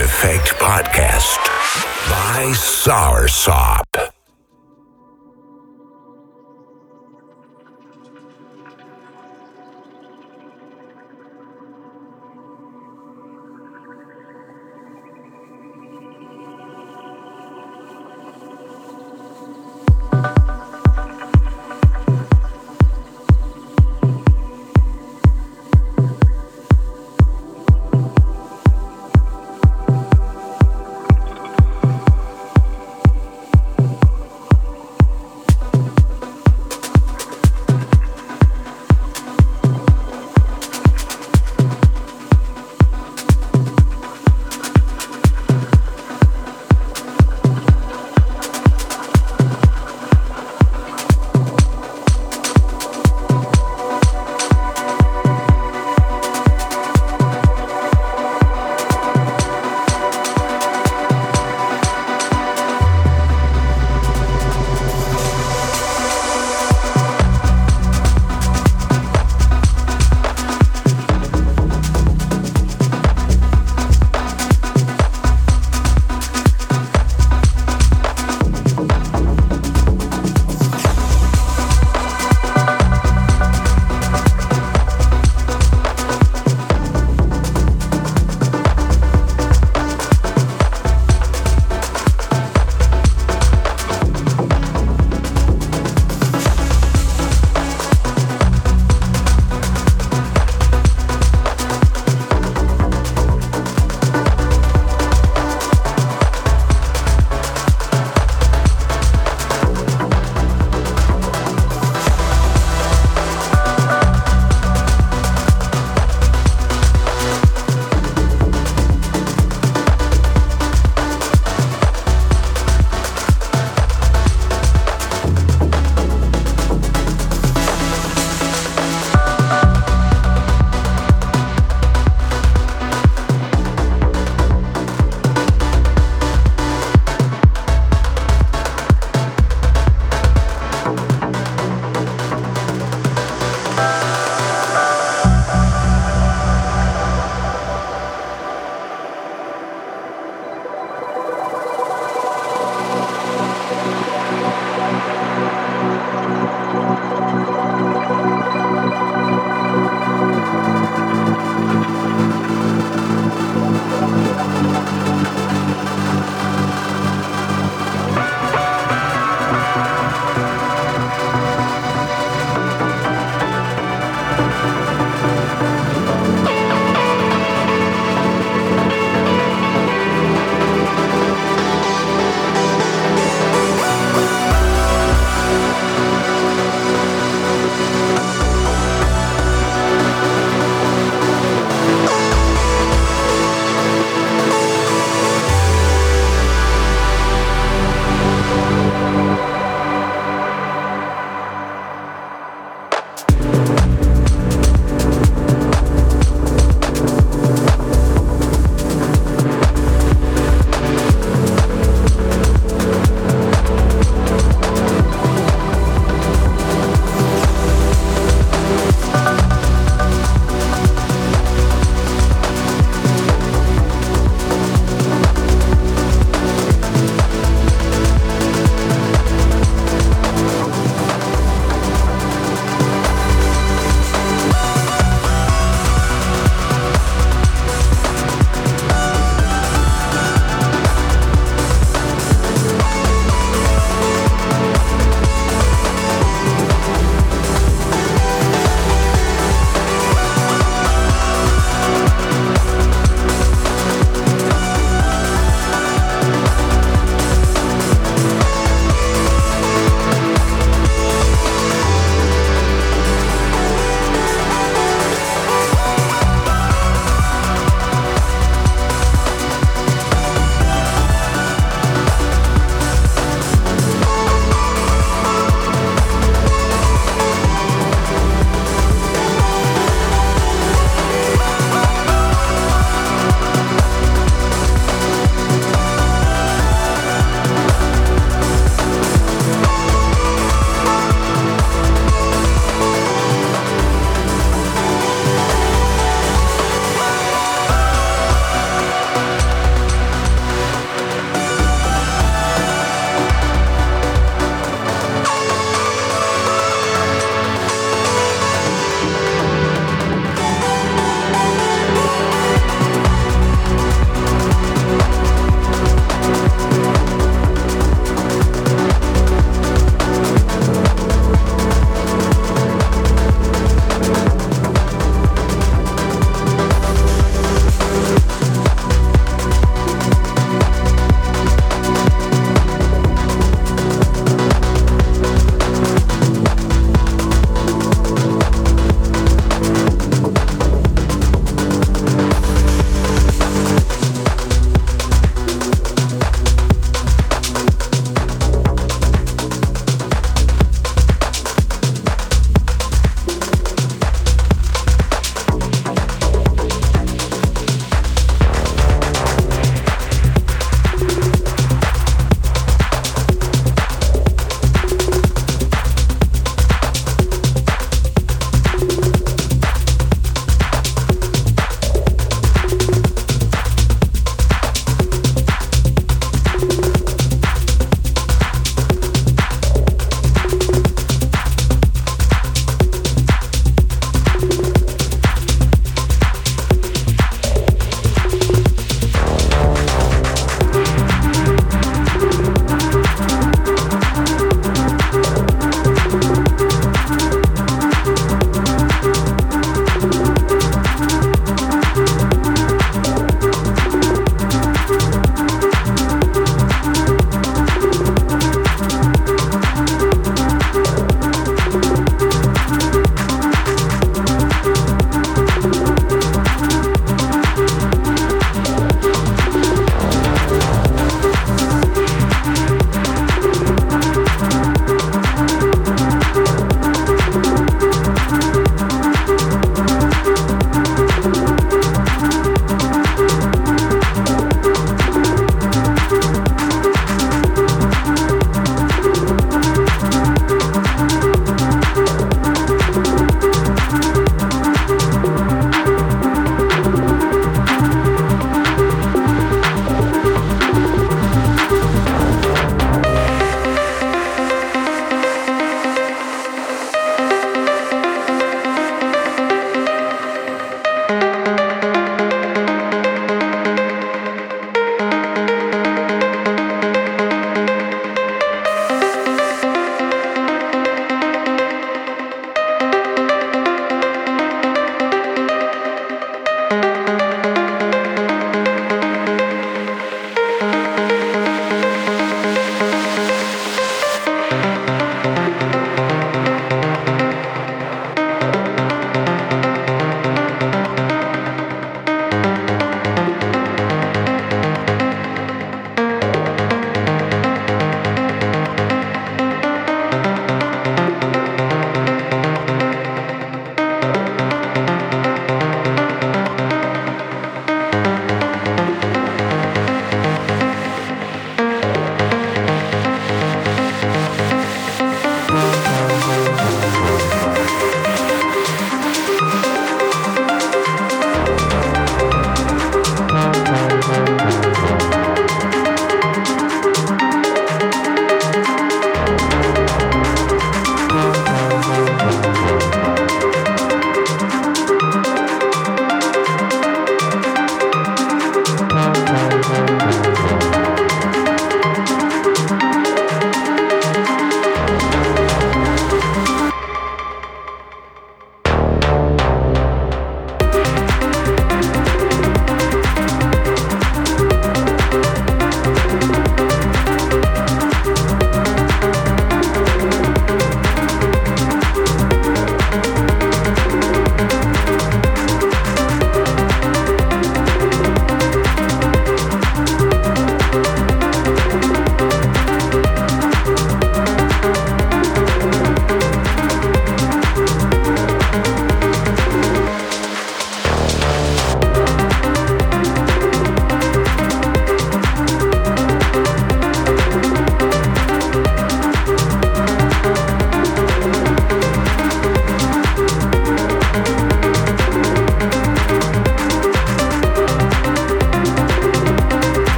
Effect Podcast by Soursop.